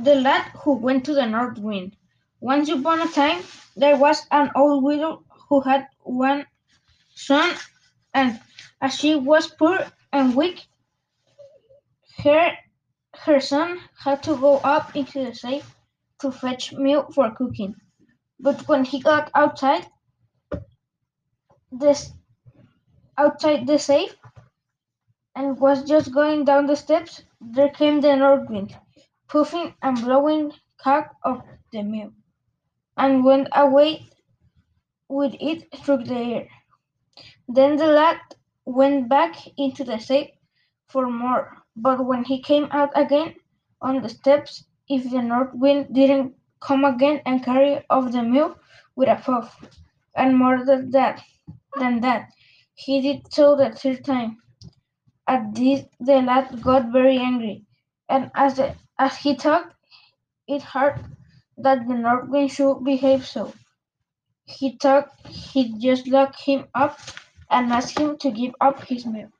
The Lad Who Went to the North Wind Once upon a time there was an old widow who had one son, and as she was poor and weak, her her son had to go up into the sea to fetch milk for cooking. But when he got outside this outside the safe and was just going down the steps, there came the north wind, puffing and blowing half of the milk, and went away with it through the air. Then the lad went back into the safe for more, but when he came out again on the steps, if the north wind didn't come again and carry off the milk with a puff, and more than that, than that, he did so the third time. At this the lad got very angry, and as the, as he thought it hurt that the north wind should behave so, he thought he'd just lock him up and ask him to give up his milk.